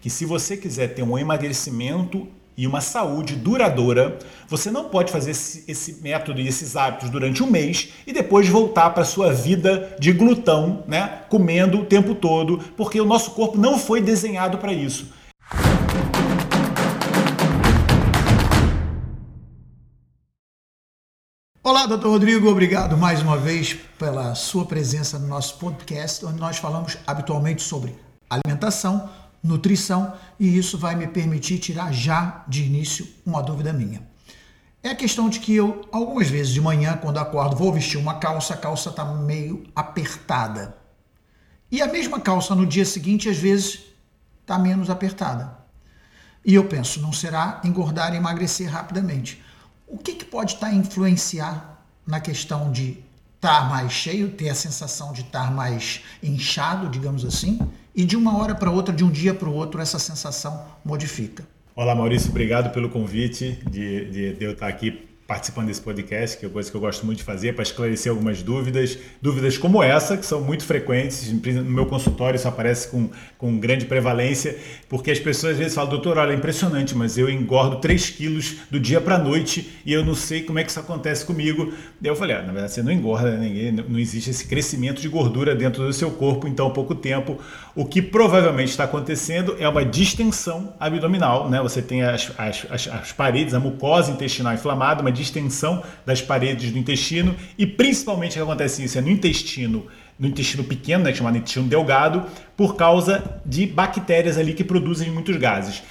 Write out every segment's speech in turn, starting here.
que se você quiser ter um emagrecimento e uma saúde duradoura, você não pode fazer esse, esse, método e esses hábitos durante um mês e depois voltar para sua vida de glutão, né, comendo o tempo todo, porque o nosso corpo não foi desenhado para isso. Olá, doutor Rodrigo, obrigado mais uma vez pela sua presença no nosso podcast, onde nós falamos habitualmente sobre alimentação, nutrição e isso vai me permitir tirar já de início uma dúvida minha. É a questão de que eu, algumas vezes de manhã, quando acordo, vou vestir uma calça, a calça está meio apertada. E a mesma calça no dia seguinte, às vezes, está menos apertada. E eu penso, não será engordar e emagrecer rapidamente. O que, que pode estar tá influenciar na questão de estar tá mais cheio, ter a sensação de estar mais inchado, digamos assim, e de uma hora para outra, de um dia para o outro, essa sensação modifica. Olá, Maurício, obrigado pelo convite de, de, de eu estar aqui participando desse podcast, que é uma coisa que eu gosto muito de fazer, para esclarecer algumas dúvidas, dúvidas como essa, que são muito frequentes, no meu consultório isso aparece com, com grande prevalência, porque as pessoas às vezes falam, doutor, olha, é impressionante, mas eu engordo 3 quilos do dia para a noite e eu não sei como é que isso acontece comigo. Daí eu falei, ah, na verdade você não engorda, né? ninguém, não existe esse crescimento de gordura dentro do seu corpo em tão pouco tempo. O que provavelmente está acontecendo é uma distensão abdominal, né? Você tem as, as, as, as paredes, a mucosa intestinal inflamada, uma distensão das paredes do intestino e principalmente o que acontece isso é no intestino no intestino pequeno, né, chamado intestino delgado, por causa de bactérias ali que produzem muitos gases.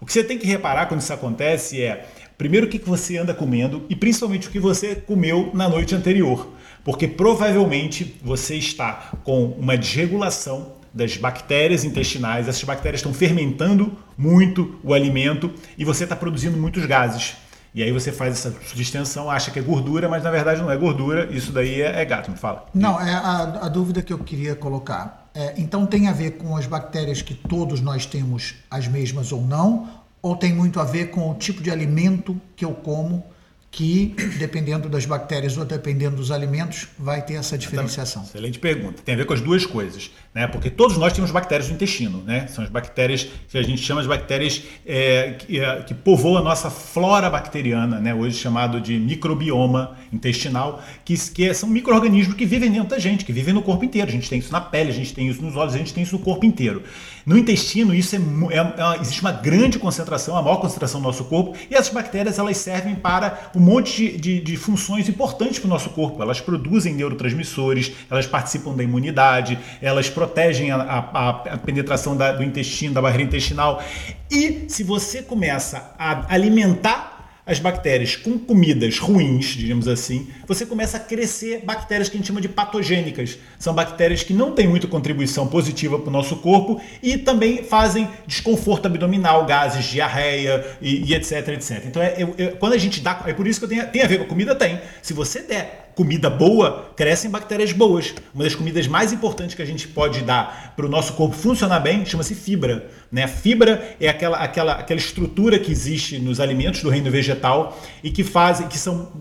O que você tem que reparar quando isso acontece é, primeiro, o que você anda comendo e principalmente o que você comeu na noite anterior. Porque provavelmente você está com uma desregulação das bactérias intestinais, essas bactérias estão fermentando muito o alimento e você está produzindo muitos gases. E aí você faz essa distensão, acha que é gordura, mas na verdade não é gordura, isso daí é, é gato, me fala. Não, é a, a dúvida que eu queria colocar. É, então tem a ver com as bactérias que todos nós temos as mesmas ou não, ou tem muito a ver com o tipo de alimento que eu como que, dependendo das bactérias ou dependendo dos alimentos, vai ter essa diferenciação? Excelente pergunta. Tem a ver com as duas coisas, né? Porque todos nós temos bactérias no intestino, né? São as bactérias que a gente chama de bactérias é, que, é, que povoam a nossa flora bacteriana, né? Hoje chamado de microbioma intestinal, que, que são micro-organismos que vivem dentro da gente, que vivem no corpo inteiro. A gente tem isso na pele, a gente tem isso nos olhos, a gente tem isso no corpo inteiro. No intestino, isso é, é, é existe uma grande concentração, a maior concentração do nosso corpo, e essas bactérias elas servem para um monte de, de, de funções importantes para o nosso corpo. Elas produzem neurotransmissores, elas participam da imunidade, elas protegem a, a, a penetração da, do intestino, da barreira intestinal. E se você começa a alimentar as bactérias com comidas ruins, digamos assim, você começa a crescer bactérias que a gente chama de patogênicas. São bactérias que não têm muita contribuição positiva para o nosso corpo e também fazem desconforto abdominal, gases, diarreia e, e etc, etc. Então, é, quando a gente dá. É por isso que eu tenho, tem a ver com a comida? Tem. Se você der comida boa, crescem bactérias boas. Uma das comidas mais importantes que a gente pode dar para o nosso corpo funcionar bem chama-se fibra. Né? Fibra é aquela, aquela, aquela estrutura que existe nos alimentos do reino vegetal e que fazem, que são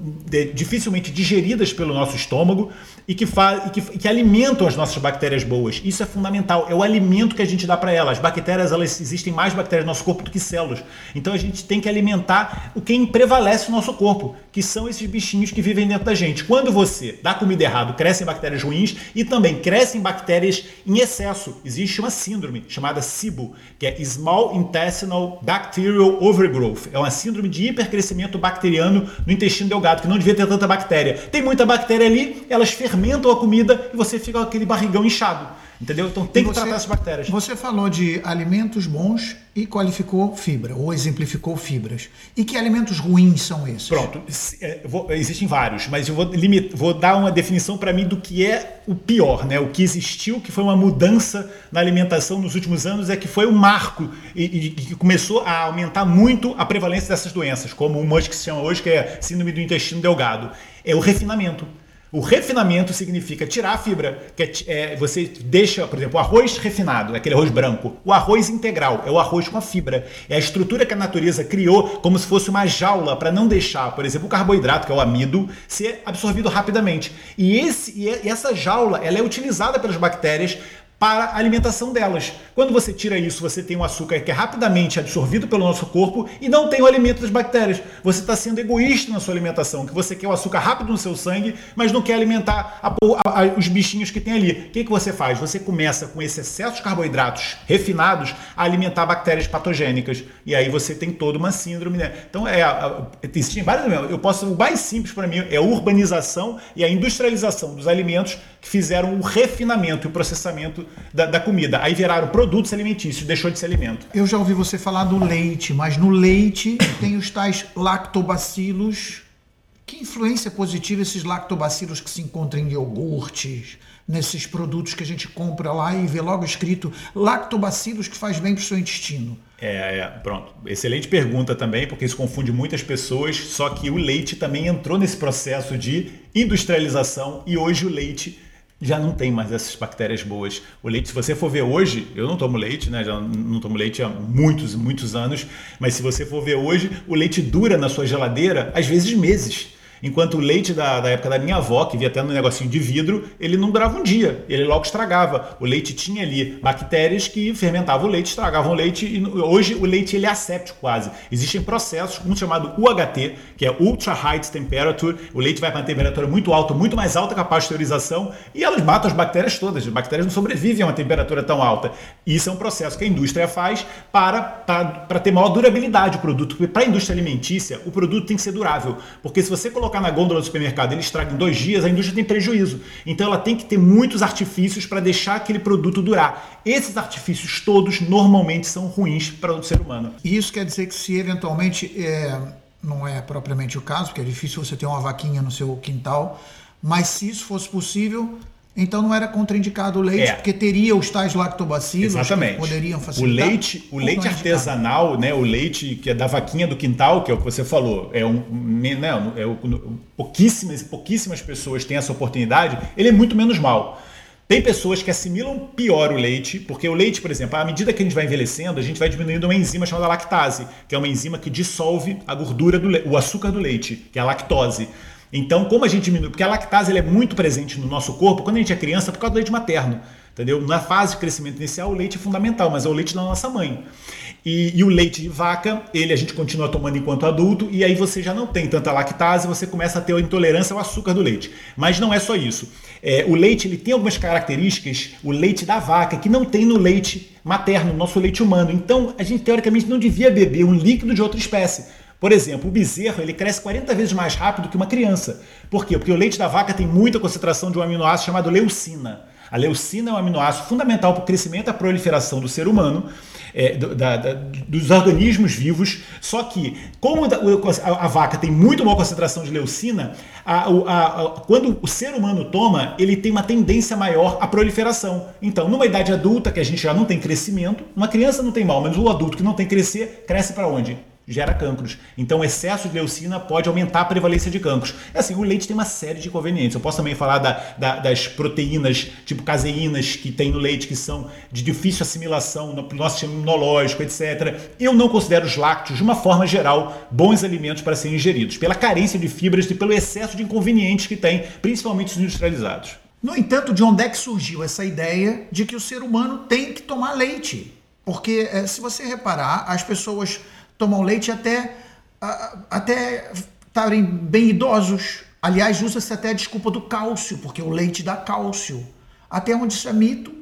dificilmente digeridas pelo nosso estômago e que, faz, e que, que alimentam as nossas bactérias boas. Isso é fundamental. É o alimento que a gente dá para elas. As bactérias, elas existem mais bactérias no nosso corpo do que células. Então a gente tem que alimentar o que prevalece no nosso corpo, que são esses bichinhos que vivem dentro da gente. Quando quando você dá comida errado, crescem bactérias ruins e também crescem bactérias em excesso. Existe uma síndrome chamada SIBO, que é Small Intestinal Bacterial Overgrowth. É uma síndrome de hipercrescimento bacteriano no intestino delgado, que não devia ter tanta bactéria. Tem muita bactéria ali, elas fermentam a comida e você fica com aquele barrigão inchado. Entendeu? Então tem que tratar essas bactérias. Você falou de alimentos bons e qualificou fibra, ou exemplificou fibras. E que alimentos ruins são esses? Pronto, é, vou, existem vários, mas eu vou, vou dar uma definição para mim do que é o pior, né? O que existiu, que foi uma mudança na alimentação nos últimos anos, é que foi um marco e, e que começou a aumentar muito a prevalência dessas doenças, como uma que se chama hoje, que é síndrome do intestino delgado. É o refinamento. O refinamento significa tirar a fibra, que é, é, você deixa, por exemplo, o arroz refinado, aquele arroz branco. O arroz integral é o arroz com a fibra. É a estrutura que a natureza criou como se fosse uma jaula para não deixar, por exemplo, o carboidrato, que é o amido, ser absorvido rapidamente. E, esse, e essa jaula ela é utilizada pelas bactérias para a alimentação delas. Quando você tira isso, você tem um açúcar que é rapidamente absorvido pelo nosso corpo e não tem o alimento das bactérias. Você está sendo egoísta na sua alimentação, que você quer o açúcar rápido no seu sangue, mas não quer alimentar a, a, a, os bichinhos que tem ali. O que, que você faz? Você começa com esse excesso de carboidratos refinados a alimentar bactérias patogênicas. E aí você tem toda uma síndrome. Né? Então, é, existem vários. Eu posso, o mais simples para mim é a urbanização e a industrialização dos alimentos que fizeram o refinamento e o processamento da, da, comida. Aí viraram produtos alimentícios, deixou de ser alimento. Eu já ouvi você falar do leite, mas no leite tem os tais lactobacilos. Que influência positiva esses lactobacilos que se encontram em iogurtes, nesses produtos que a gente compra lá e vê logo escrito lactobacilos que faz bem para o seu intestino? É, é, pronto. Excelente pergunta também, porque isso confunde muitas pessoas. Só que o leite também entrou nesse processo de industrialização e hoje o leite já não tem mais essas bactérias boas. O leite, se você for ver hoje, eu não tomo leite, né? Já não tomo leite há muitos, muitos anos, mas se você for ver hoje, o leite dura na sua geladeira às vezes meses. Enquanto o leite da, da época da minha avó, que via até no negocinho de vidro, ele não durava um dia, ele logo estragava. O leite tinha ali bactérias que fermentavam o leite, estragavam o leite, e hoje o leite ele é asséptico quase. Existem processos, um chamado UHT, que é Ultra High Temperature, o leite vai para uma temperatura muito alta, muito mais alta que a pasteurização, e elas matam as bactérias todas. As bactérias não sobrevivem a uma temperatura tão alta. Isso é um processo que a indústria faz para, para, para ter maior durabilidade o produto. Porque para a indústria alimentícia, o produto tem que ser durável. Porque se você colocar colocar na gôndola do supermercado ele estraga em dois dias, a indústria tem prejuízo. Então ela tem que ter muitos artifícios para deixar aquele produto durar. Esses artifícios todos normalmente são ruins para o ser humano. E isso quer dizer que se eventualmente, é, não é propriamente o caso, porque é difícil você ter uma vaquinha no seu quintal, mas se isso fosse possível, então não era contraindicado o leite, é. porque teria os tais lactobacilos Exatamente. que poderiam facilitar. O leite, o leite artesanal, né, o leite que é da vaquinha do quintal, que é o que você falou, é um, né, é, pouquíssimas pouquíssimas pessoas têm essa oportunidade, ele é muito menos mal. Tem pessoas que assimilam pior o leite, porque o leite, por exemplo, à medida que a gente vai envelhecendo, a gente vai diminuindo uma enzima chamada lactase, que é uma enzima que dissolve a gordura do o açúcar do leite, que é a lactose. Então, como a gente diminui, porque a lactase é muito presente no nosso corpo quando a gente é criança por causa do leite materno. Entendeu? Na fase de crescimento inicial, o leite é fundamental, mas é o leite da nossa mãe. E, e, o leite de vaca, ele a gente continua tomando enquanto adulto, e aí você já não tem tanta lactase, você começa a ter intolerância ao açúcar do leite. Mas não é só isso. É, o leite ele tem algumas características, o leite da vaca, que não tem no leite materno, no nosso leite humano. Então, a gente teoricamente não devia beber um líquido de outra espécie. Por exemplo, o bezerro ele cresce 40 vezes mais rápido que uma criança. Por quê? Porque o leite da vaca tem muita concentração de um aminoácido chamado leucina. A leucina é um aminoácido fundamental para o crescimento e a proliferação do ser humano, é, do, da, da, dos organismos vivos. Só que, como a, a, vaca tem muito maior concentração de leucina, a, quando o ser humano toma, ele tem uma tendência maior à proliferação. Então, numa idade adulta, que a gente já não tem crescimento, uma criança não tem mal, mas o adulto que não tem crescer, cresce para onde? Gera cancros. Então, excesso de leucina pode aumentar a prevalência de cancros. É assim, o leite tem uma série de inconvenientes. Eu posso também falar da, da, das proteínas, tipo caseínas, que tem no leite, que são de difícil assimilação no nosso sistema imunológico, etc. Eu não considero os lácteos, de uma forma geral, bons alimentos para serem ingeridos, pela carência de fibras e pelo excesso de inconvenientes que tem, principalmente os industrializados. No entanto, de onde é que surgiu essa ideia de que o ser humano tem que tomar leite? Porque, eh, se você reparar, as pessoas tomam leite até, até estarem bem idosos. Aliás, usa-se até a desculpa do cálcio, porque o leite dá cálcio. Até onde isso é mito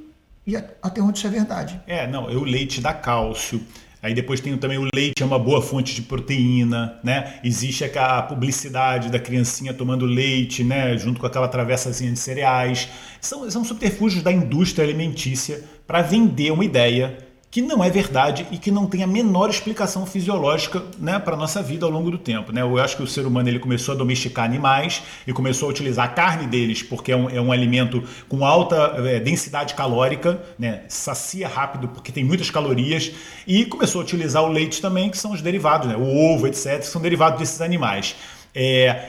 e até onde isso é verdade. É, não, o leite dá cálcio. Aí depois tem também o leite, é uma boa fonte de proteína, né? Existe a publicidade da criancinha tomando leite, né? Junto com aquela travessazinha de cereais. São, são subterfúgios da indústria alimentícia para vender uma ideia que não é verdade e que não tem a menor explicação fisiológica né, para a nossa vida ao longo do tempo. Né? Eu acho que o ser humano ele começou a domesticar animais e começou a utilizar a carne deles porque é um, é um alimento com alta é, densidade calórica, né? sacia rápido porque tem muitas calorias, e começou a utilizar o leite também, que são os derivados, né? o ovo, etc., que são derivados desses animais. É,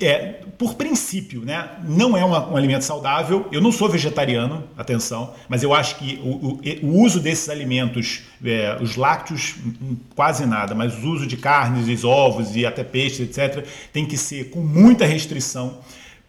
é, por princípio, né, não é uma, um alimento saudável. Eu não sou vegetariano, atenção, mas eu acho que o, o, o uso desses alimentos, é, os lácteos, hum, quase nada, mas o uso de carnes, ovos e até peixes, etc., tem que ser com muita restrição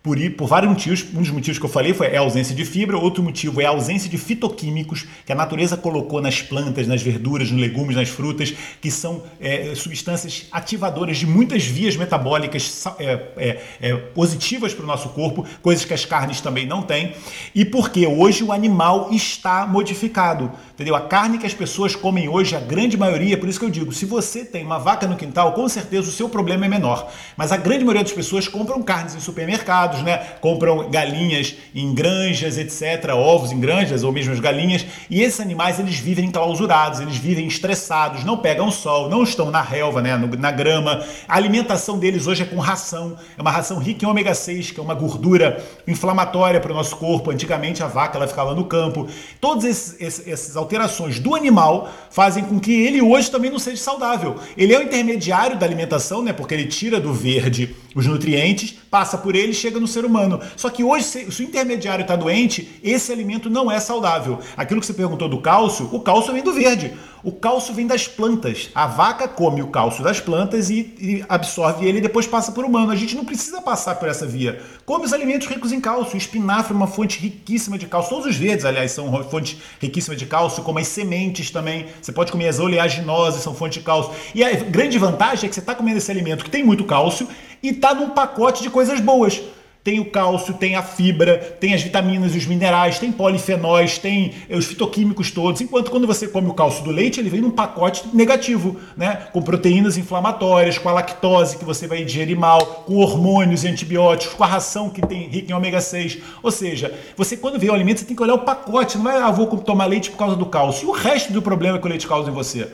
por, por vários motivos. Um dos motivos que eu falei foi a ausência de fibra, outro motivo é a ausência de fitoquímicos que a natureza colocou nas plantas, nas verduras, nos legumes, nas frutas, que são é, substâncias ativadoras de muitas vias metabólicas é, é, é positivas para o nosso corpo, coisas que as carnes também não têm. E porque hoje o animal está modificado. Entendeu? A carne que as pessoas comem hoje, a grande maioria, por isso que eu digo, se você tem uma vaca no quintal, com certeza o seu problema é menor. Mas a grande maioria das pessoas compram carnes em supermercados, né? Compram galinhas em granjas, etc, ovos em granjas ou mesmo as galinhas, e esses animais eles vivem enclausurados, eles vivem estressados, não pegam sol, não estão na relva, né, na grama. A alimentação deles hoje é com ração, é uma ração rica em ômega 6, que é uma gordura inflamatória para o nosso corpo. Antigamente a vaca ela ficava no campo. Todas essas alterações do animal fazem com que ele hoje também não seja saudável. Ele é o intermediário da alimentação, né? Porque ele tira do verde os nutrientes, passa por ele e chega no ser humano. Só que hoje, se o intermediário está doente, esse alimento não é saudável. Aquilo que você perguntou do cálcio, o cálcio vem do verde. O cálcio vem das plantas. A vaca come o cálcio das plantas e, e, absorve ele e depois passa por humano. A gente não precisa passar por essa via. Come os alimentos ricos em cálcio. O espinafre é uma fonte riquíssima de cálcio. Todos os verdes, aliás, são fontes riquíssimas de cálcio, como as sementes também. Você pode comer as oleaginosas, são fonte de cálcio. E a grande vantagem é que você está comendo esse alimento que tem muito cálcio e está num pacote de coisas boas tem o cálcio, tem a fibra, tem as vitaminas e os minerais, tem polifenóis, tem os fitoquímicos todos. Enquanto quando você come o cálcio do leite, ele vem num pacote negativo, né? Com proteínas inflamatórias, com a lactose que você vai digerir mal, com hormônios e antibióticos, com a ração que tem rica em ômega 6. Ou seja, você quando vê o alimento, você tem que olhar o pacote, não é ah, vou tomar leite por causa do cálcio. E o resto do problema que o leite causa em você?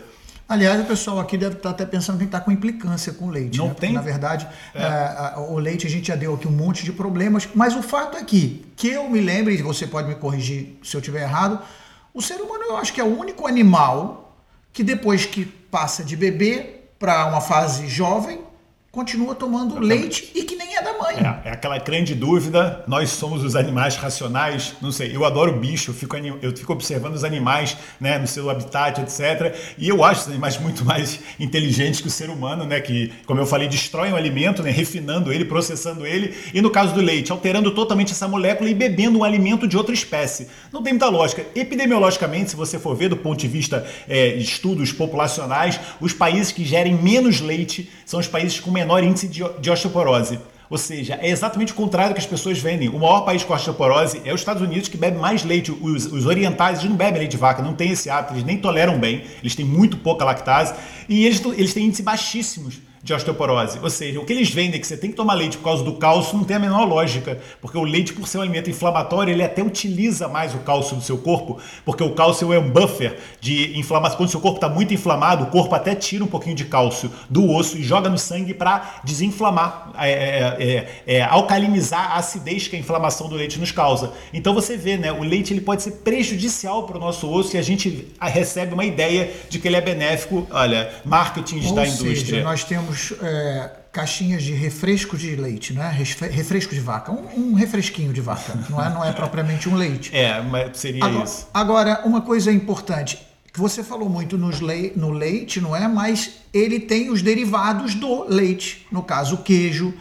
Aliás, o pessoal aqui deve estar até pensando que está com implicância com o leite. Não né? tem? na verdade, é. É, o leite a gente já deu aqui um monte de problemas, mas o fato é que, que eu me lembre, e você pode me corrigir se eu estiver errado, o ser humano eu acho que é o único animal que depois que passa de bebê para uma fase jovem, continua tomando leite e que nem é da mãe. É, é, aquela grande dúvida. Nós somos os animais racionais. Não sei, eu adoro bicho, eu fico, eu fico observando os animais né, no seu habitat, etc. E eu acho os animais muito mais inteligentes que o ser humano, né? Que, como eu falei, destroem o alimento, né, refinando ele, processando ele. E no caso do leite, alterando totalmente essa molécula e bebendo um alimento de outra espécie. Não tem muita lógica. Epidemiologicamente, se você for ver do ponto de vista é, estudos populacionais, os países que gerem menos leite são os países com menor índice de, osteoporose. Ou seja, é exatamente o contrário que as pessoas vendem. O maior país com osteoporose é os Estados Unidos, que bebe mais leite. Os, os orientais eles não bebem leite de vaca, não tem esse hábito, eles nem toleram bem, eles têm muito pouca lactase e eles, eles têm índices baixíssimos de osteoporose. Ou seja, o que eles vendem que você tem que tomar leite por causa do cálcio não tem a menor lógica, porque o leite, por ser um alimento inflamatório, ele até utiliza mais o cálcio do seu corpo, porque o cálcio é um buffer de inflamação. Quando o seu corpo está muito inflamado, o corpo até tira um pouquinho de cálcio do osso e joga no sangue para desinflamar, é, é, é, é, alcalinizar a acidez que a inflamação do leite nos causa. Então você vê, né, o leite ele pode ser prejudicial para o nosso osso e a gente recebe uma ideia de que ele é benéfico. Olha, marketing da indústria. Nós temos é, caixinhas de refresco de leite, né? Refresco de vaca, um, um, refresquinho de vaca, não é, não é propriamente um leite. É, mas seria agora, isso. Agora, uma coisa importante, que você falou muito nos le no leite, não é? Mas ele tem os derivados do leite, no caso o queijo,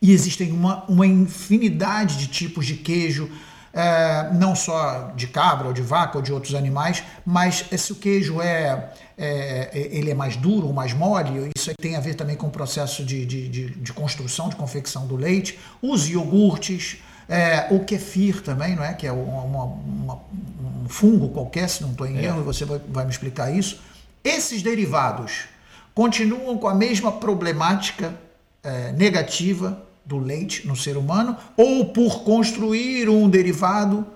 e existem uma, uma infinidade de tipos de queijo. É, não só de cabra ou de vaca ou de outros animais, mas se o queijo é é, é, ele é mais duro ou mais mole, isso tem a ver também com o processo de, de, de, de construção, de confecção do leite, os iogurtes, é, o kefir também, não é? que é uma, uma, um fungo qualquer, se não estou em é. erro, você vai, vai me explicar isso. Esses derivados continuam com a mesma problemática é, negativa do leite no ser humano, ou por construir um derivado,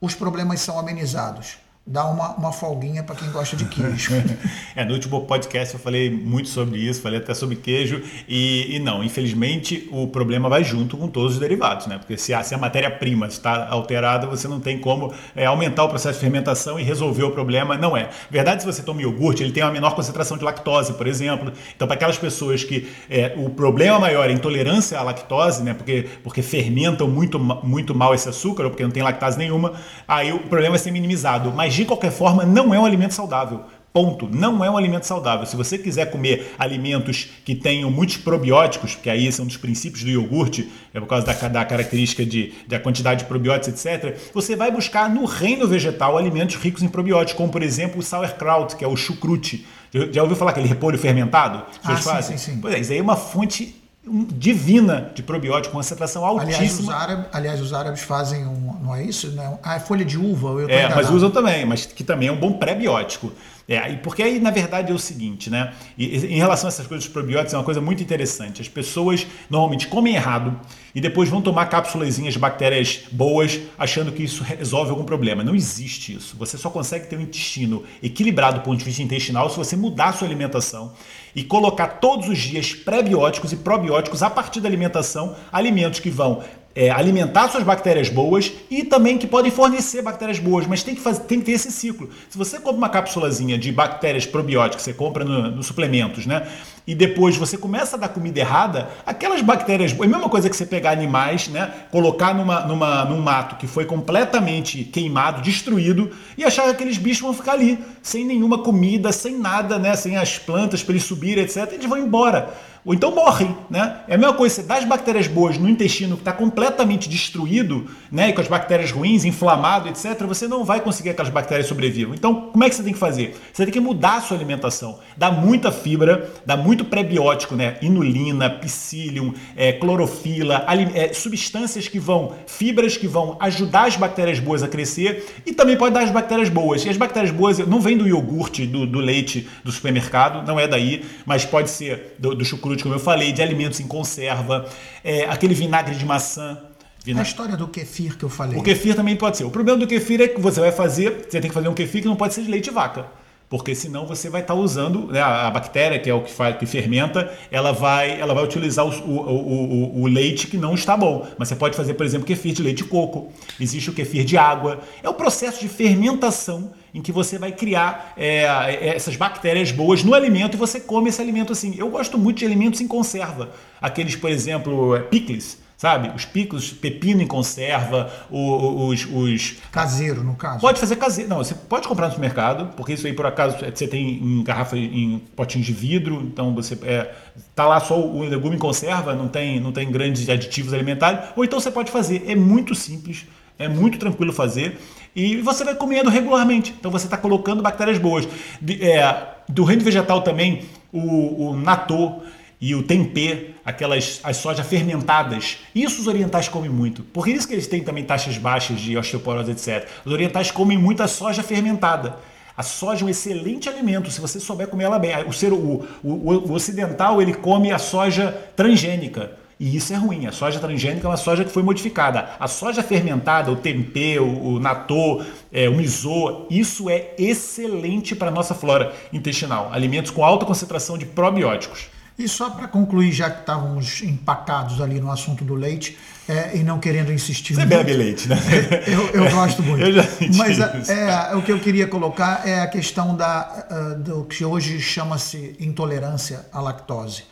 os problemas são amenizados? Dá uma, uma folguinha para quem gosta de queijo. é, no último podcast eu falei muito sobre isso, falei até sobre queijo e, e não, infelizmente o problema vai junto com todos os derivados, né? Porque se a, se a matéria-prima está alterada, você não tem como é, aumentar o processo de fermentação e resolver o problema, não é. Verdade, se você toma iogurte, ele tem uma menor concentração de lactose, por exemplo. Então, para aquelas pessoas que é, o problema maior é intolerância à lactose, né? Porque, porque fermentam muito, muito mal esse açúcar, ou porque não tem lactase nenhuma, aí o problema vai ser minimizado. Mas de qualquer forma, não é um alimento saudável. Ponto. Não é um alimento saudável. Se você quiser comer alimentos que tenham muitos probióticos, que aí esse é um dos princípios do iogurte, é por causa da, da característica de, da quantidade de probióticos, etc., você vai buscar no reino vegetal alimentos ricos em probióticos, como por exemplo o sauerkraut, que é o chucrute. Já ouviu falar aquele repolho fermentado? Ah, sim, sim, sim. Pois é, isso aí é uma fonte divina de probiótico, concentração altíssima. Aliás, os árabes, aliás, os árabes fazem um, não é isso? Não, ah, é folha de uva. é, mas usam também, mas que também é um bom pré-biótico. É, porque aí, na verdade, é o seguinte, né? E, em relação a essas coisas dos probióticos, é uma coisa muito interessante. As pessoas normalmente comem errado e depois vão tomar cápsulazinhas de bactérias boas, achando que isso resolve algum problema. Não existe isso. Você só consegue ter um intestino equilibrado do ponto de vista intestinal se você mudar a sua alimentação e colocar todos os dias pré-bióticos e probióticos a partir da alimentação, alimentos que vão é, alimentar suas bactérias boas e também que podem fornecer bactérias boas, mas tem que, fazer, tem que ter esse ciclo. Se você compra uma cápsulazinha de bactérias probióticas, você compra nos no suplementos, né? E depois você começa a dar comida errada, aquelas bactérias boas, é a mesma coisa que você pegar animais, né? Colocar numa, numa, num mato que foi completamente queimado, destruído, e achar que aqueles bichos vão ficar ali, sem nenhuma comida, sem nada, né? Sem as plantas para eles subirem, etc. Eles vão embora ou então morrem, né? É a mesma coisa, você dá as bactérias boas no intestino que está completamente destruído, né? E com as bactérias ruins, inflamado, etc., você não vai conseguir que aquelas bactérias sobrevivam. Então, como é que você tem que fazer? Você tem que mudar a sua alimentação. Dá muita fibra, dá muito prebiótico, né? Inulina, psyllium, é, clorofila, é, substâncias que vão, fibras que vão ajudar as bactérias boas a crescer e também pode dar as bactérias boas. E as bactérias boas não vêm do iogurte, do, do leite do supermercado, não é daí, mas pode ser do, do chucrute como eu falei, de alimentos em conserva, é, aquele vinagre de maçã. Vinagre. A história do kefir que eu falei. O kefir também pode ser. O problema do kefir é que você vai fazer, você tem que fazer um kefir que não pode ser de leite de vaca porque senão você vai estar usando né, a bactéria que é o que faz que fermenta ela vai ela vai utilizar o, o, o, o, leite que não está bom mas você pode fazer por exemplo kefir de leite de coco existe o kefir de água é o processo de fermentação em que você vai criar é, é, essas bactérias boas no alimento e você come esse alimento assim. Eu gosto muito de alimentos em conserva. Aqueles, por exemplo, é, pickles, sabe? Os picos, pepino em conserva, os, os, Caseiro, no caso. Pode fazer caseiro. Não, você pode comprar no supermercado, porque isso aí, por acaso, você tem em garrafa, em potinhos de vidro, então você é, tá lá só o legume em conserva, não tem, não tem grandes aditivos alimentares. Ou então você pode fazer. É muito simples, é muito tranquilo fazer e você vai comendo regularmente. Então você está colocando bactérias boas. De, é, do reino vegetal também, o, o natô e o tempê, aquelas as sojas fermentadas. Isso os orientais comem muito. Por isso que eles têm também taxas baixas de osteoporose, etc. Os orientais comem muito a soja fermentada. A soja é um excelente alimento se você souber comer ela bem. O, ser, o, o, o ocidental ele come a soja transgênica e isso é ruim. A soja transgênica é uma soja que foi modificada. A soja fermentada, o tempê, o, o natô, é, o miso, isso é excelente para a nossa flora intestinal. Alimentos com alta concentração de probióticos. E só para concluir, já que estávamos empacados ali no assunto do leite é, e não querendo insistir. Você muito, bebe leite, né? eu, eu gosto muito. eu já Mas é, o que eu queria colocar é a questão da, uh, do que hoje chama-se intolerância à lactose.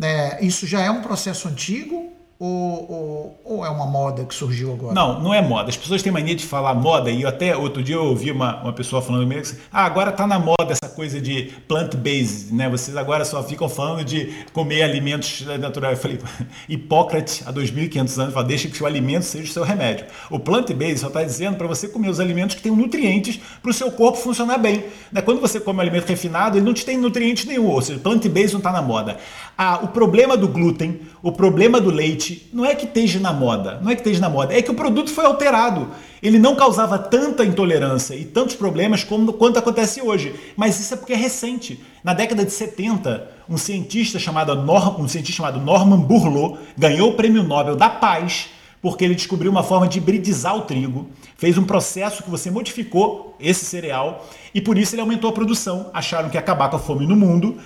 É, isso já é um processo antigo ou, ou, ou, é uma moda que surgiu agora? Não, não é moda. As pessoas têm mania de falar moda e até outro dia eu ouvi uma, uma pessoa falando comigo assim, ah, agora está na moda essa coisa de plant-based, né? Vocês agora só ficam falando de comer alimentos naturais. Eu falei, Hipócrates, há 2.500 anos, fala, deixa que o alimento seja o seu remédio. O plant-based só está dizendo para você comer os alimentos que têm nutrientes para o seu corpo funcionar bem. Né? Quando você come um alimento refinado, ele não te tem nutrientes nenhum, ou seja, plant-based não está na moda. Ah, o problema do glúten, o problema do leite, não é que esteja na moda, não é que esteja na moda, é que o produto foi alterado. Ele não causava tanta intolerância e tantos problemas como quanto acontece hoje. Mas isso é porque é recente. Na década de 70, um cientista chamado, Norm, um cientista chamado Norman Burlow ganhou o prêmio Nobel da Paz porque ele descobriu uma forma de hibridizar o trigo, fez um processo que você modificou esse cereal e por isso ele aumentou a produção. Acharam que ia acabar com a fome no mundo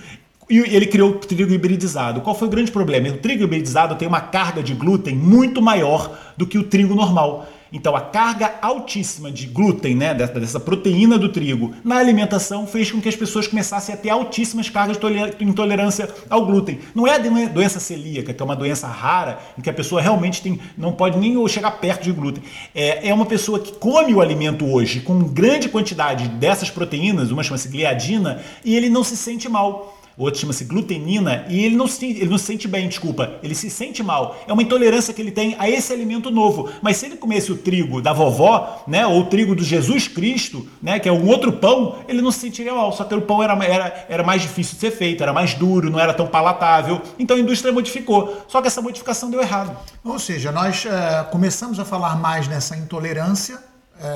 e ele criou o trigo hibridizado. Qual foi o grande problema? O trigo hibridizado tem uma carga de glúten muito maior do que o trigo normal. Então a carga altíssima de glúten, né, dessa, proteína do trigo na alimentação fez com que as pessoas começassem a ter altíssimas cargas de intolerância ao glúten. Não é a doença celíaca, que é uma doença rara, em que a pessoa realmente tem, não pode nem chegar perto de glúten. É, é uma pessoa que come o alimento hoje com grande quantidade dessas proteínas, uma chama-se gliadina, e ele não se sente mal o outro chama-se glutenina, e ele não, se, ele não se sente bem, desculpa, ele se sente mal. É uma intolerância que ele tem a esse alimento novo. Mas se ele comesse o trigo da vovó, né, ou o trigo do Jesus Cristo, né, que é um outro pão, ele não se sentiria mal. Só que o pão era, era, era mais difícil de ser feito, era mais duro, não era tão palatável. Então a indústria modificou. Só que essa modificação deu errado. Ou seja, nós é, começamos a falar mais nessa intolerância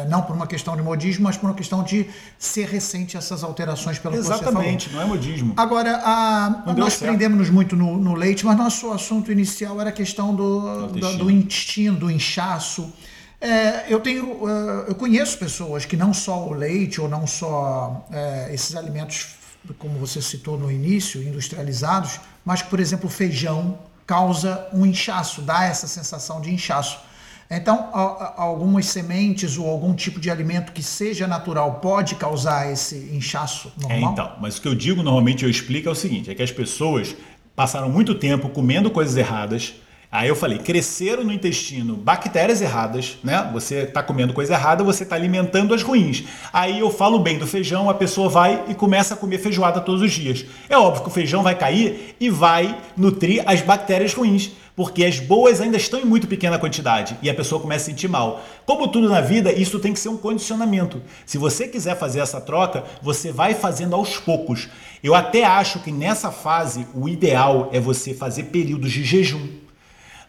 não por uma questão de modismo, mas por uma questão de ser recente essas alterações pelo Exatamente, não é modismo. Agora, a, nós prendemos-nos muito no, no, leite, mas nosso assunto inicial era a questão do, do, do intestino, do inchaço. É, eu tenho, é, eu conheço pessoas que não só o leite ou não só é, esses alimentos, como você citou no início, industrializados, mas que, por exemplo, o feijão causa um inchaço, dá essa sensação de inchaço. Então, algumas sementes ou algum tipo de alimento que seja natural pode causar esse inchaço normal? É, então, mas o que eu digo normalmente eu explico é o seguinte: é que as pessoas passaram muito tempo comendo coisas erradas. Aí eu falei, cresceram no intestino bactérias erradas, né? Você está comendo coisa errada, você está alimentando as ruins. Aí eu falo bem do feijão, a pessoa vai e começa a comer feijoada todos os dias. É óbvio que o feijão vai cair e vai nutrir as bactérias ruins porque as boas ainda estão em muito pequena quantidade e a pessoa começa a sentir mal. Como tudo na vida, isso tem que ser um condicionamento. Se você quiser fazer essa troca, você vai fazendo aos poucos. Eu até acho que nessa fase o ideal é você fazer períodos de jejum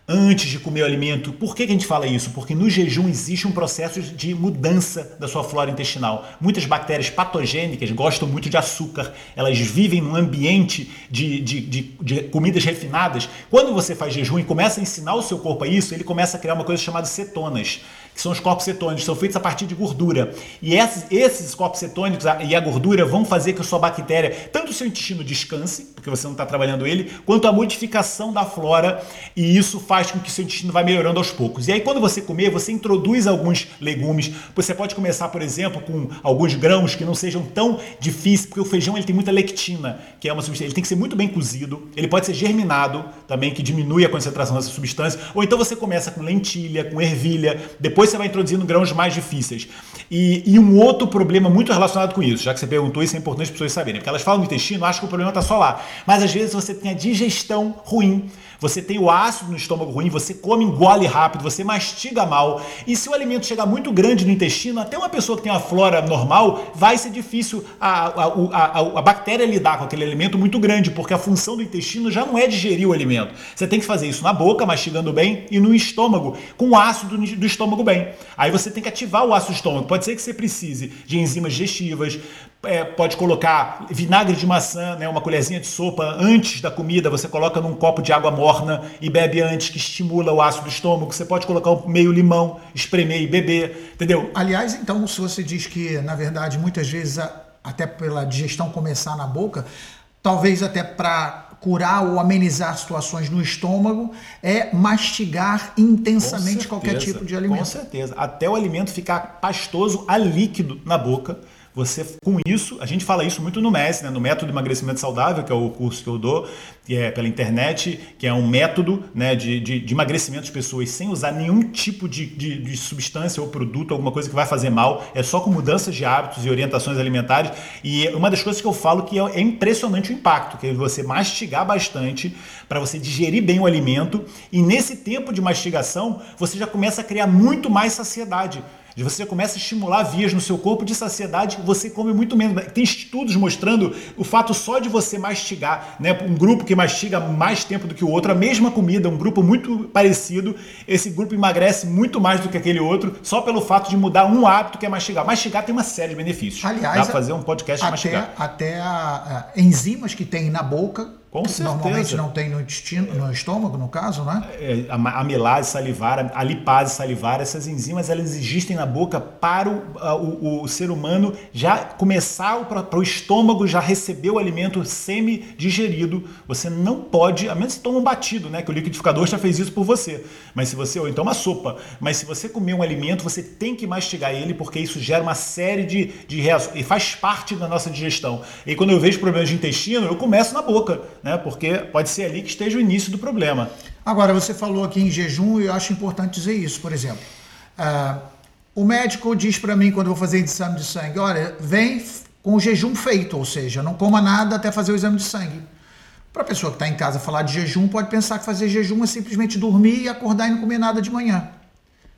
antes de comer o alimento. Por que, que a gente fala isso? Porque no jejum existe um processo de mudança da sua flora intestinal. Muitas bactérias patogênicas gostam muito de açúcar, elas vivem num ambiente de, de, de, de comidas refinadas. Quando você faz jejum e começa a ensinar o seu corpo a isso, ele começa a criar uma coisa chamada cetonas que são os corpos cetônicos, são feitos a partir de gordura. E esses, esses corpos cetônicos e a gordura vão fazer que a sua bactéria, tanto o seu intestino descanse, porque você não está trabalhando ele, quanto a modificação da flora, e isso faz com que o seu intestino vá melhorando aos poucos. E aí, quando você comer, você introduz alguns legumes. Você pode começar, por exemplo, com alguns grãos que não sejam tão difíceis, porque o feijão ele tem muita lectina, que é uma substância, ele tem que ser muito bem cozido, ele pode ser germinado também, que diminui a concentração dessa substância, ou então você começa com lentilha, com ervilha, depois depois você vai introduzindo grãos mais difíceis. E, e, um outro problema muito relacionado com isso, já que você perguntou, isso é importante as pessoas saberem, porque elas falam no intestino, acham que o problema está só lá. Mas às vezes você tem a digestão ruim você tem o ácido no estômago ruim, você come, engole rápido, você mastiga mal. E se o alimento chegar muito grande no intestino, até uma pessoa que tem uma flora normal, vai ser difícil a, a, a, a, bactéria lidar com aquele alimento muito grande, porque a função do intestino já não é digerir o alimento. Você tem que fazer isso na boca, mastigando bem, e no estômago, com o ácido do estômago bem. Aí você tem que ativar o ácido do estômago. Pode ser que você precise de enzimas digestivas, é, pode colocar vinagre de maçã, né, uma colherzinha de sopa antes da comida, você coloca num copo de água morna e bebe antes, que estimula o ácido do estômago. Você pode colocar um meio limão, espremer e beber, entendeu? Aliás, então, se você diz que, na verdade, muitas vezes, até pela digestão começar na boca, talvez até para curar ou amenizar situações no estômago é mastigar intensamente certeza, qualquer tipo de alimento. Com certeza. Até o alimento ficar pastoso a líquido na boca você, com isso, a gente fala isso muito no MES, né, no Método de Emagrecimento Saudável, que é o curso que eu dou que é pela internet, que é um método né, de, de, de emagrecimento de pessoas sem usar nenhum tipo de, de, de, substância ou produto, alguma coisa que vai fazer mal, é só com mudanças de hábitos e orientações alimentares. E uma das coisas que eu falo que é, é impressionante o impacto, que é você mastigar bastante para você digerir bem o alimento, e nesse tempo de mastigação você já começa a criar muito mais saciedade você começa a estimular vias no seu corpo de saciedade, você come muito menos. Tem estudos mostrando o fato só de você mastigar, né? Um grupo que mastiga mais tempo do que o outro, a mesma comida, um grupo muito parecido, esse grupo emagrece muito mais do que aquele outro, só pelo fato de mudar um hábito que é mastigar. Mastigar tem uma série de benefícios. Aliás, dá pra fazer um podcast até, mastigar. Até a, a, enzimas que tem na boca Com certeza. Normalmente não tem no intestino, no estômago, no caso, né? É, a amilase salivar, a lipase salivar, essas enzimas elas existem na boca para o, o, o ser humano já começar para o estômago já receber o alimento semi-digerido. Você não pode, a menos que tome um batido, né? Que o liquidificador já fez isso por você. Mas se você, ou então uma sopa, mas se você comer um alimento, você tem que mastigar ele, porque isso gera uma série de, de reações e faz parte da nossa digestão. E quando eu vejo problemas de intestino, eu começo na boca né? Porque pode ser ali que esteja o início do problema. Agora, você falou aqui em jejum e eu acho importante dizer isso. Por exemplo, uh, o médico diz para mim quando eu vou fazer exame de sangue, olha, vem com o jejum feito, ou seja, não coma nada até fazer o exame de sangue. Para a pessoa que está em casa falar de jejum, pode pensar que fazer jejum é simplesmente dormir e acordar e não comer nada de manhã.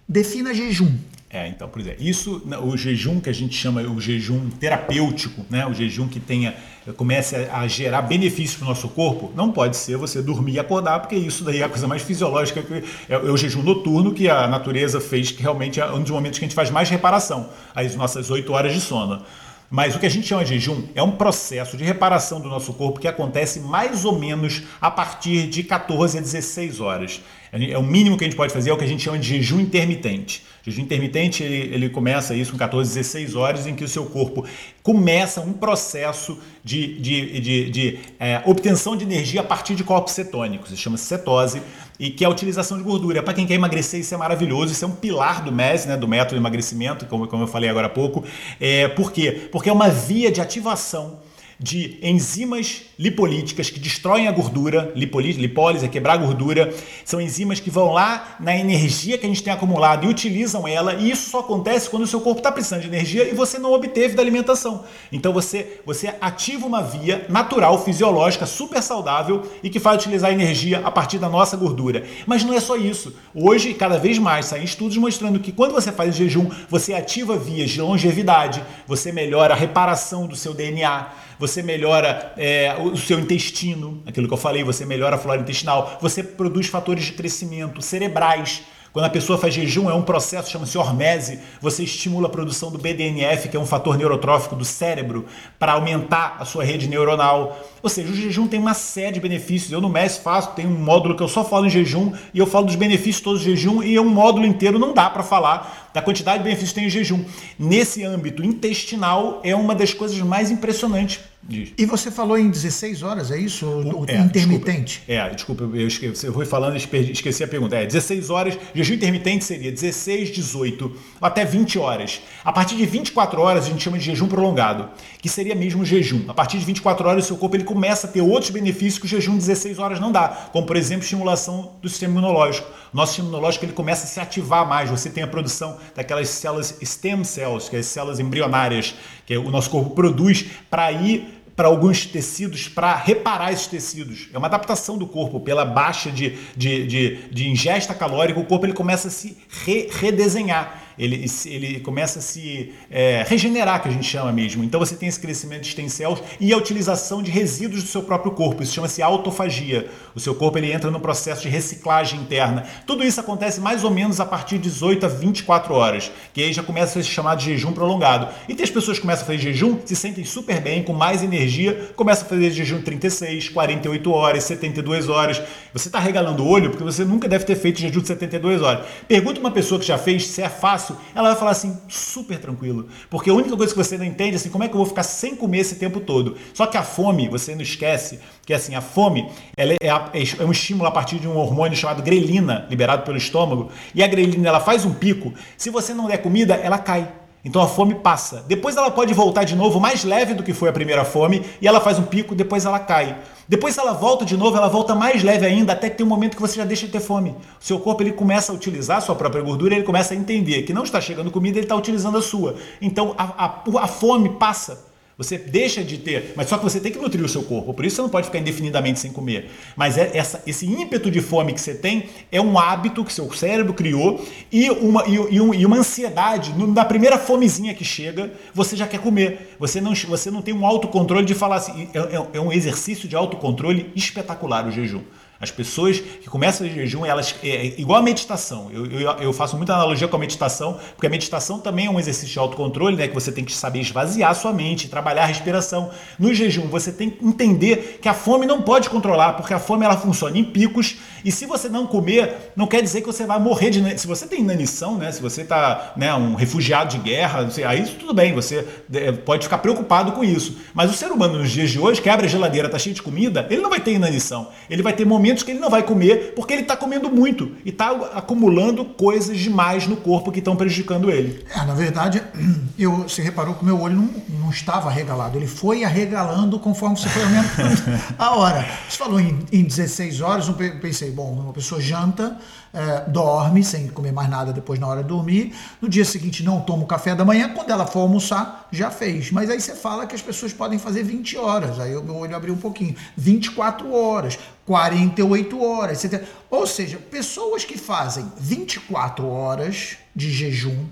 Defina jejum. É, então, por exemplo, isso, o jejum que a gente chama o jejum terapêutico, né? o jejum que tenha, comece a gerar benefícios para o nosso corpo, não pode ser você dormir e acordar, porque isso daí é a coisa mais fisiológica, é, é o jejum noturno que a natureza fez, que realmente é um dos momentos que a gente faz mais reparação, as nossas oito horas de sono. Mas o que a gente chama de jejum é um processo de reparação do nosso corpo que acontece mais ou menos a partir de 14 a 16 horas. É o mínimo que a gente pode fazer, é o que a gente chama de jejum intermitente. O jejum intermitente ele, ele começa isso com 14, 16 horas, em que o seu corpo começa um processo de, de, de, de é, obtenção de energia a partir de corpos cetônicos. Isso chama cetose e que é a utilização de gordura. Para quem quer emagrecer, isso é maravilhoso, isso é um pilar do MES, né, do método de emagrecimento, como, como eu falei agora há pouco. É, por quê? Porque é uma via de ativação de enzimas lipolíticas que destroem a gordura, lipólise, lipólise é quebrar a gordura, são enzimas que vão lá na energia que a gente tem acumulado e utilizam ela, e isso só acontece quando o seu corpo está precisando de energia e você não obteve da alimentação. Então você, você ativa uma via natural, fisiológica, super saudável e que faz utilizar energia a partir da nossa gordura. Mas não é só isso. Hoje, cada vez mais, saem estudos mostrando que quando você faz jejum, você ativa vias de longevidade, você melhora a reparação do seu DNA, você melhora é, o seu intestino, aquilo que eu falei, você melhora a flora intestinal, você produz fatores de crescimento cerebrais. Quando a pessoa faz jejum, é um processo, chama-se hormese, você estimula a produção do BDNF, que é um fator neurotrófico do cérebro, para aumentar a sua rede neuronal. Ou seja, o jejum tem uma série de benefícios. Eu no MES faço, tem um módulo que eu só falo em jejum e eu falo dos benefícios todos do jejum e é um módulo inteiro não dá para falar da quantidade de benefícios que tem o jejum. Nesse âmbito intestinal é uma das coisas mais impressionantes Diz. E você falou em 16 horas, é isso? O, é, intermitente? Desculpa, é, desculpa, eu, esqueci, eu fui falando e esqueci a pergunta. É, 16 horas, jejum intermitente seria 16, 18, até 20 horas. A partir de 24 horas a gente chama de jejum prolongado, que seria mesmo jejum. A partir de 24 horas o seu corpo ele começa a ter outros benefícios que o jejum de 16 horas não dá, como por exemplo estimulação do sistema imunológico. Nosso sistema imunológico ele começa a se ativar mais, você tem a produção daquelas células stem cells, que é as células embrionárias, que o nosso corpo produz para ir para alguns tecidos para reparar esses tecidos. É uma adaptação do corpo pela baixa de, de, de, de ingesta calórica, o corpo ele começa a se re, redesenhar ele, ele começa a se é, regenerar, que a gente chama mesmo. Então você tem esse crescimento de stem cells e a utilização de resíduos do seu próprio corpo. Isso chama-se autofagia. O seu corpo ele entra no processo de reciclagem interna. Tudo isso acontece mais ou menos a partir de 18 a 24 horas, que aí já começa a se chamar de jejum prolongado. E tem as pessoas que começam a fazer jejum, se sentem super bem, com mais energia, começam a fazer jejum 36, 48 horas, 72 horas. Você está regalando o olho porque você nunca deve ter feito jejum de 72 horas. Pergunta uma pessoa que já fez se é fácil ela vai falar assim, super tranquilo. Porque a única coisa que você não entende é assim, como é que eu vou ficar sem comer esse tempo todo? Só que a fome, você não esquece que assim, a fome ela é, é, um estímulo a partir de um hormônio chamado grelina, liberado pelo estômago, e a grelina ela faz um pico. Se você não der comida, ela cai. Então a fome passa. Depois ela pode voltar de novo mais leve do que foi a primeira fome e ela faz um pico, depois ela cai. Depois ela volta de novo, ela volta mais leve ainda, até que tem um momento que você já deixa de ter fome. O seu corpo ele começa a utilizar a sua própria gordura, ele começa a entender que não está chegando comida, ele está utilizando a sua. Então a, a, a fome passa. Você deixa de ter, mas só que você tem que nutrir o seu corpo, por isso você não pode ficar indefinidamente sem comer. Mas é essa, esse ímpeto de fome que você tem é um hábito que seu cérebro criou e uma, e, e, e uma ansiedade. Na primeira fomezinha que chega, você já quer comer. Você não, você não tem um autocontrole de falar assim. É, é, é um exercício de autocontrole espetacular o jejum. As pessoas que começam em jejum, elas é, é igual a meditação. Eu, eu, eu, faço muita analogia com a meditação, porque a meditação também é um exercício de autocontrole, né? Que você tem que saber esvaziar sua mente, trabalhar a respiração. No jejum, você tem que entender que a fome não pode controlar, porque a fome ela funciona em picos. E se você não comer, não quer dizer que você vai morrer de. Se você tem inanição, né? Se você está né, um refugiado de guerra, aí tudo bem, você é, pode ficar preocupado com isso. Mas o ser humano nos dias de hoje, que abre a geladeira, tá cheio de comida, ele não vai ter inanição. Ele vai ter momentos que ele não vai comer porque ele está comendo muito e está acumulando coisas demais no corpo que estão prejudicando ele. É, na verdade, eu, você reparou que o meu olho não, não estava arregalado, ele foi arregalando conforme você foi aumentando a hora. Você falou em, em 16 horas, eu pensei, bom, uma pessoa janta, é, dorme sem comer mais nada depois na hora de dormir. No dia seguinte não toma o café da manhã. Quando ela for almoçar, já fez. Mas aí você fala que as pessoas podem fazer 20 horas. Aí o meu olho abriu um pouquinho. 24 horas, 48 horas. Ou seja, pessoas que fazem 24 horas de jejum,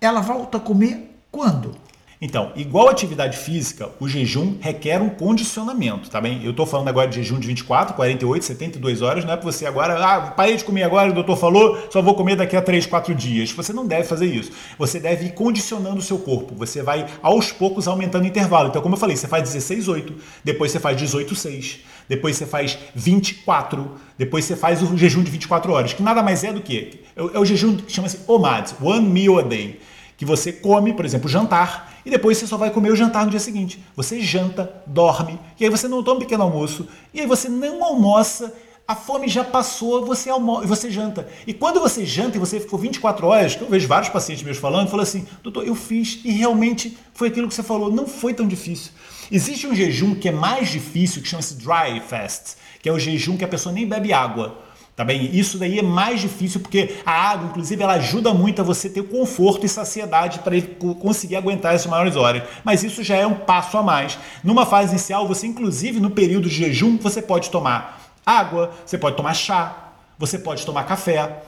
ela volta a comer quando? Então, igual atividade física, o jejum requer um condicionamento, tá bem? Eu estou falando agora de jejum de 24, 48, 72 horas, não é para você agora, ah, parei de comer agora, o doutor falou, só vou comer daqui a 3, 4 dias. Você não deve fazer isso. Você deve ir condicionando o seu corpo. Você vai aos poucos aumentando o intervalo. Então, como eu falei, você faz 16, 8, depois você faz 18, 6, depois você faz 24, depois você faz o jejum de 24 horas, que nada mais é do que é o, jejum que chama-se OMAD, One Meal a Day que você come, por exemplo, jantar, e depois você só vai comer o jantar no dia seguinte. Você janta, dorme, e aí você não toma um pequeno almoço, e aí você não almoça, a fome já passou, você almoça, você janta. E quando você janta e você ficou 24 horas, que eu vejo vários pacientes meus falando, falam assim, doutor, eu fiz e realmente foi aquilo que você falou, não foi tão difícil. Existe um jejum que é mais difícil, que chama-se dry fast, que é o jejum que a pessoa nem bebe água. Tá bem? Isso daí é mais difícil porque a água, inclusive, ela ajuda muito a você ter conforto e saciedade para ele conseguir aguentar essas maiores horas. Mas isso já é um passo a mais. Numa fase inicial, você, inclusive, no período de jejum, você pode tomar água, você pode tomar chá, você pode tomar café.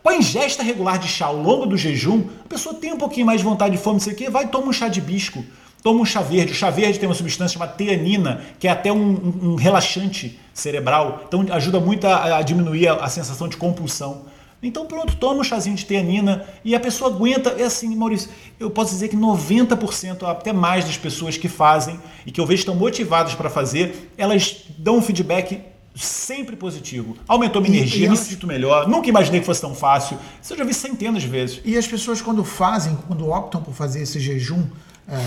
Com a ingesta regular de chá ao longo do jejum, a pessoa tem um pouquinho mais de vontade de fome, não sei o quê, vai tomar um chá de bisco. Toma um chá verde. O chá verde tem uma substância chamada teanina, que é até um, um, um relaxante cerebral. Então ajuda muito a, a diminuir a, a, sensação de compulsão. Então pronto, toma um chazinho de teanina e a pessoa aguenta. É assim, Maurício, eu posso dizer que 90%, até mais das pessoas que fazem e que eu vejo estão motivadas para fazer, elas dão um feedback sempre positivo. Aumentou minha energia, e me sinto melhor. Nunca imaginei que fosse tão fácil. Isso eu já vi centenas de vezes. E as pessoas quando fazem, quando optam por fazer esse jejum,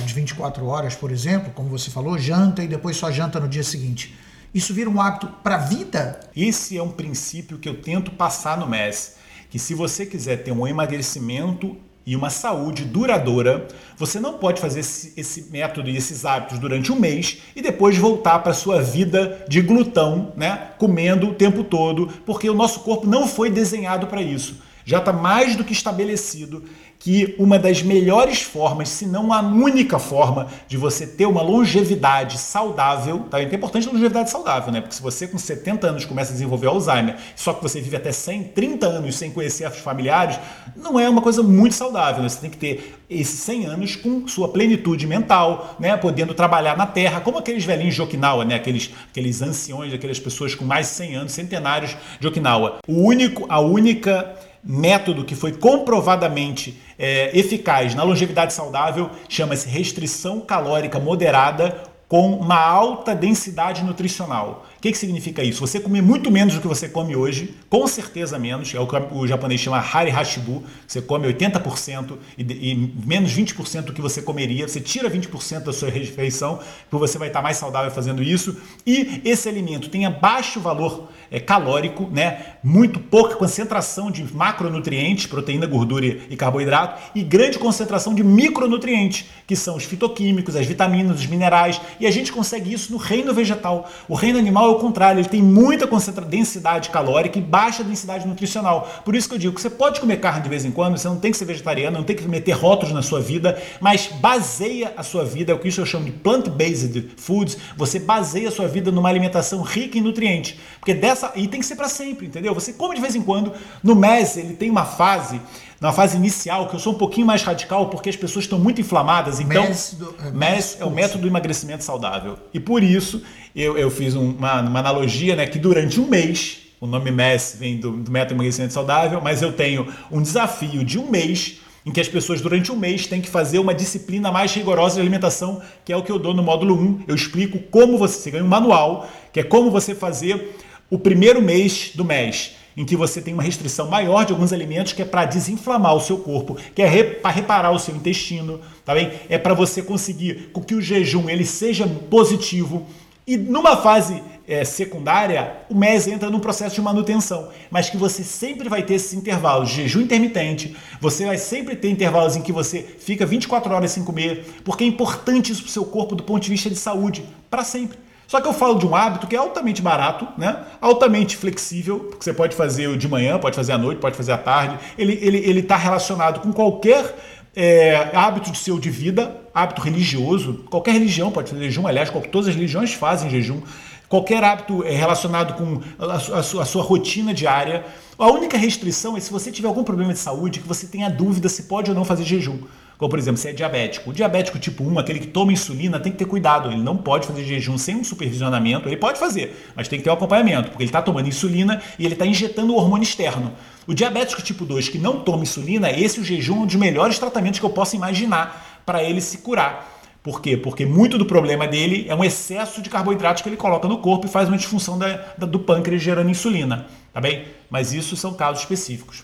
de 24 horas, por exemplo, como você falou, janta e depois só janta no dia seguinte. Isso vira um hábito para a vida? Esse é um princípio que eu tento passar no MES, que se você quiser ter um emagrecimento e uma saúde duradoura, você não pode fazer esse, esse, método e esses hábitos durante um mês e depois voltar para sua vida de glutão, né, comendo o tempo todo, porque o nosso corpo não foi desenhado para isso. Já está mais do que estabelecido que uma das melhores formas, se não a única forma de você ter uma longevidade saudável, tá? É importante a longevidade saudável, né? Porque se você com 70 anos começa a desenvolver Alzheimer, só que você vive até 100, 30 anos sem conhecer os familiares, não é uma coisa muito saudável, né? Você tem que ter esses 100 anos com sua plenitude mental, né? Podendo trabalhar na terra, como aqueles velhinhos de Okinawa, né? Aqueles, aqueles anciões, aquelas pessoas com mais de 100 anos, centenários de Okinawa. O único, a única método que foi comprovadamente é, eficaz na longevidade saudável chama-se restrição calórica moderada com uma alta densidade nutricional que, que significa isso? Você comer muito menos do que você come hoje, com certeza menos, é o que o japonês chama Hari Hashibu, você come 80% e, e menos 20% do que você comeria, você tira 20% da sua refeição, porque você vai estar mais saudável fazendo isso, e esse alimento tem baixo valor é, calórico, né? muito pouca concentração de macronutrientes, proteína, gordura e carboidrato, e grande concentração de micronutrientes, que são os fitoquímicos, as vitaminas, os minerais, e a gente consegue isso no reino vegetal. O reino animal ao contrário, ele tem muita densidade calórica e baixa densidade nutricional. Por isso que eu digo que você pode comer carne de vez em quando, você não tem que ser vegetariano, não tem que meter rótulos na sua vida, mas baseia a sua vida, é o que isso eu chamo de plant-based foods, você baseia a sua vida numa alimentação rica em nutrientes. Porque dessa. E tem que ser para sempre, entendeu? Você come de vez em quando. No MES, ele tem uma fase na fase inicial, que eu sou um pouquinho mais radical, porque as pessoas estão muito inflamadas. Então, MES do- é, MES é o método do emagrecimento saudável. E por isso, eu, eu fiz um- uma, uma analogia, né, que durante um mês, o nome MES vem do, do método emagrecimento saudável, mas eu tenho um desafio de um mês em que as pessoas durante um mês têm que fazer uma disciplina mais rigorosa de alimentação, que é o que eu dou no módulo 1. Eu explico como você, você ganha um manual, que é como você fazer o primeiro mês do mês, em que você tem uma restrição maior de alguns alimentos, que é para desinflamar o seu corpo, que é para reparar o seu intestino, tá bem? É para você conseguir que o jejum ele seja positivo. E numa fase eh, secundária, o MES entra num processo de manutenção, mas que você sempre vai ter esses intervalos jejum intermitente, você vai sempre ter intervalos em que você fica 24 horas sem comer, porque é importante isso para o seu corpo do ponto de vista de saúde, para sempre. Só que eu falo de um hábito que é altamente barato, né? altamente flexível, porque você pode fazer de manhã, pode fazer à noite, pode fazer à tarde. Ele está ele, ele tá relacionado com qualquer é, hábito de seu de vida, hábito religioso. Qualquer religião pode fazer jejum, aliás, todas as religiões fazem jejum. Qualquer hábito é relacionado com a, a a sua rotina diária. A única restrição é se você tiver algum problema de saúde, que você tenha dúvida se pode ou não fazer jejum. Como, por exemplo, se é diabético. O diabético tipo 1, aquele que toma insulina, tem que ter cuidado. Ele não pode fazer jejum sem um supervisionamento. Ele pode fazer, mas tem que ter um acompanhamento, porque ele está tomando insulina e ele está injetando o hormônio externo. O diabético tipo 2 que não toma insulina, esse o jejum é um dos melhores tratamentos que eu posso imaginar para ele se curar. Por quê? Porque muito do problema dele é um excesso de carboidratos que ele coloca no corpo e faz uma disfunção da- da- do pâncreas gerando insulina, tá bem? Mas isso são casos específicos.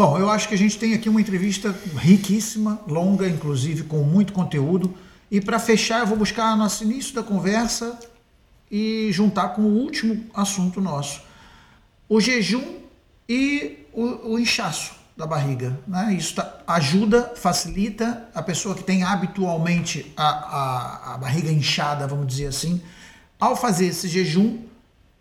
Bom, eu acho que a gente tem aqui uma entrevista riquíssima, longa, inclusive com muito conteúdo. E para fechar, eu vou buscar nosso início da conversa e juntar com o último assunto nosso: o jejum e o, o inchaço da barriga. Né? Isso tá- ajuda, facilita a pessoa que tem habitualmente a, a, a barriga inchada, vamos dizer assim, ao fazer esse jejum,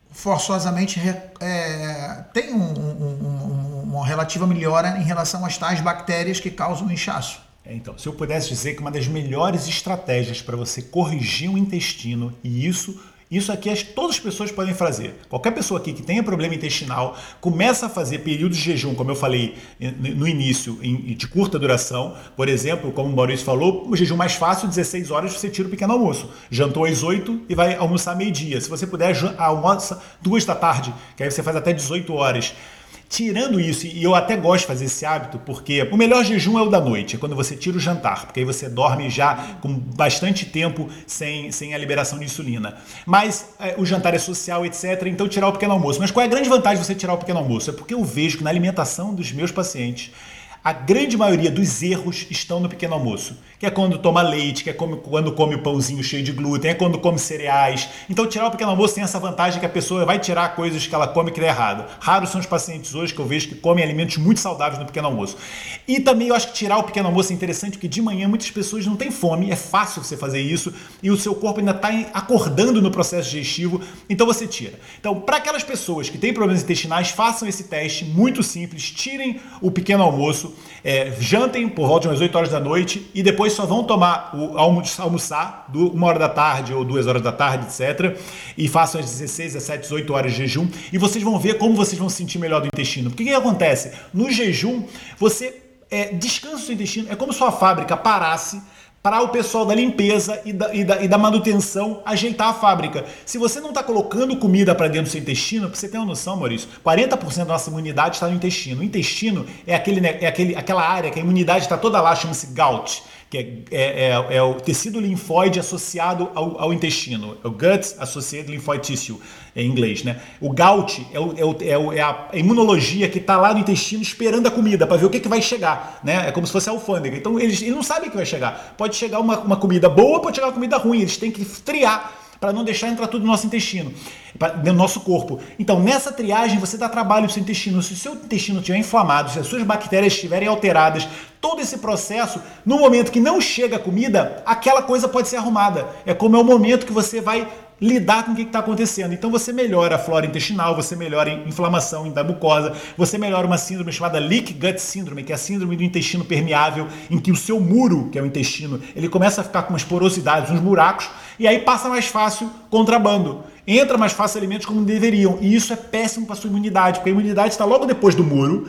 forçosamente é, tem um- um- um- uma relativa melhora em relação às tais bactérias que causam o inchaço. É, Então, se eu pudesse dizer que uma das melhores estratégias para você corrigir o intestino, e isso, isso aqui as, todas as pessoas podem fazer. Qualquer pessoa aqui que tenha problema intestinal, começa a fazer períodos de jejum, como eu falei eh, no início, de curta duração. Por exemplo, como o Maurício falou, o jejum mais fácil, 16 horas, você tira o pequeno almoço. Jantou às 8 e vai almoçar meio-dia. Se você puder, almoça duas da tarde, que aí você faz até 18 horas. Tirando isso, e eu até gosto de fazer esse hábito, porque o melhor jejum é o da noite, é quando você tira o jantar, porque aí você dorme já com bastante tempo sem, sem a liberação de insulina. Mas é, o jantar é social, etc., então tirar o pequeno almoço. Mas qual é a grande vantagem de você tirar o pequeno almoço? É porque eu vejo que na alimentação dos meus pacientes, a grande maioria dos erros estão no pequeno almoço, que é quando toma leite, que é come- quando come o pãozinho cheio de glúten, é quando come cereais. Então, tirar o pequeno almoço tem essa vantagem que a pessoa vai tirar coisas que ela come que é errado. Raros são os pacientes hoje que eu vejo que comem alimentos muito saudáveis no pequeno almoço. E também eu acho que tirar o pequeno almoço é interessante porque de manhã muitas pessoas não têm fome, é fácil você fazer isso e o seu corpo ainda está acordando no processo digestivo, então você tira. Então, para aquelas pessoas que têm problemas intestinais, façam esse teste muito simples, tirem o pequeno almoço, é, jantem por volta de umas 8 horas da noite e depois só vão tomar o almo- almoçar do, uma hora da tarde ou duas horas da tarde, etc. E façam as 16, 17, 18 horas de jejum e vocês vão ver como vocês vão se sentir melhor do intestino. Porque o que acontece? No jejum, você é, descansa o intestino, é como se sua fábrica parasse para o pessoal da limpeza e da, e da- e da manutenção ajeitar a fábrica. Se você não está colocando comida para dentro do seu intestino, você ter uma noção, Maurício, 40% da nossa imunidade está no intestino. O intestino é, aquele, é aquele, aquela área que a imunidade está toda lá, chama-se gout, que é, é- é- é o tecido linfóide associado ao, ao intestino. É o Gut Associated Lymphoid Tissue, em inglês, né? O gout é, o- é o- é é a imunologia que está lá no intestino esperando a comida para ver o que, que vai chegar, né? É como se fosse a alfândega. Então eles, eles não sabem o que vai chegar. Pode chegar uma, uma comida boa, pode chegar uma comida ruim. Eles têm que triar para não deixar entrar tudo no nosso intestino, no nosso corpo. Então, nessa triagem, você dá trabalho para o seu intestino. Se o seu intestino estiver inflamado, se as suas bactérias estiverem alteradas, todo esse processo, no momento que não chega a comida, aquela coisa pode ser arrumada. É como é o momento que você vai lidar com o que está acontecendo. Então você melhora a flora intestinal, você melhora a inflamação da mucosa, você melhora uma síndrome chamada Leak Gut Syndrome, que é a síndrome do intestino permeável, em que o seu muro, que é o intestino, ele começa a ficar com umas porosidades, uns buracos, e aí passa mais fácil contrabando. Entra mais fácil alimentos como deveriam. E isso é péssimo para sua imunidade, porque a imunidade está logo depois do muro.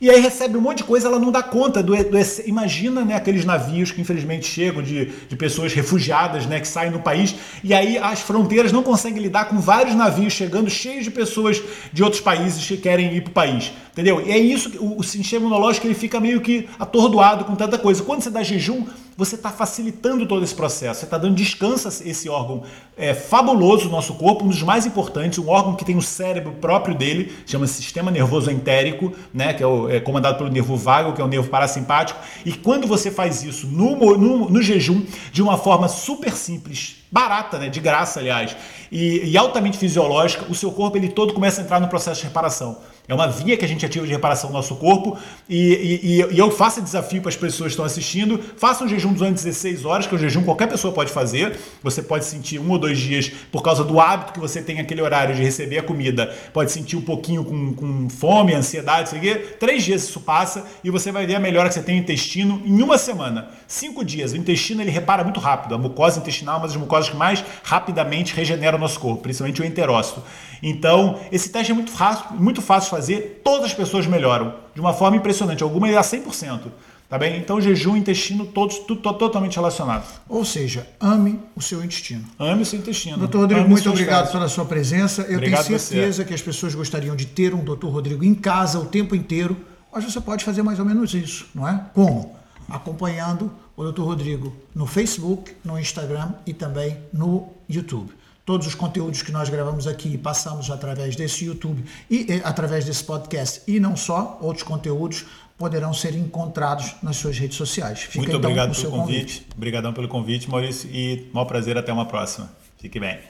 E aí recebe um monte de coisa, ela não dá conta do, do imagina, né, aqueles navios que infelizmente chegam de, de pessoas refugiadas, né, que saem do país, e aí as fronteiras não conseguem lidar com vários navios chegando cheios de pessoas de outros países que querem ir para o país, entendeu? E é isso, o, o sistema imunológico ele fica meio que atordoado com tanta coisa. Quando você dá jejum, você está facilitando todo esse processo, você está dando descanso a esse órgão é, fabuloso do nosso corpo, um dos mais importantes, um órgão que tem o cérebro próprio dele, chama -se sistema nervoso entérico, né, que é, o, é, comandado pelo nervo vago, que é o nervo parasimpático. E quando você faz isso no, no, no jejum, de uma forma super simples, barata, né, de graça, aliás, e, e altamente fisiológica, o seu corpo ele todo começa a entrar no processo de reparação. É uma via que a gente ativa de reparação do nosso corpo. E, e, e eu faço desafio para as pessoas que estão assistindo: faça um jejum durante 16 horas, que é um jejum qualquer pessoa pode fazer. Você pode sentir um ou dois dias por causa do hábito que você tem aquele horário de receber a comida. Pode sentir um pouquinho com, com fome, ansiedade, sei quê. Três dias isso passa e você vai ver a melhora que você tem no intestino em uma semana. Cinco dias. O intestino ele repara muito rápido. A mucosa intestinal é uma das mucosas que mais rapidamente regenera o nosso corpo, principalmente o enterócito. Então, esse teste é muito fácil, muito fácil de fazer, todas as pessoas melhoram de uma forma impressionante, algumas a 100%. Tá bem? Então, jejum intestino, todos tudo, totalmente relacionados. Ou seja, ame o seu intestino. Ame o seu intestino. Doutor Rodrigo, ame muito obrigado casos. pela sua presença. Eu obrigado tenho certeza que as pessoas gostariam de ter um doutor Rodrigo em casa o tempo inteiro, mas você pode fazer mais ou menos isso, não é? Como? Acompanhando o doutor Rodrigo no Facebook, no Instagram e também no YouTube. Todos os conteúdos que nós gravamos aqui passamos através desse YouTube e, e através desse podcast e não só, outros conteúdos poderão ser encontrados nas suas redes sociais. Fica Muito então obrigado pelo convite. convite. Obrigadão pelo convite, Maurício, e mau prazer até uma próxima. Fique bem.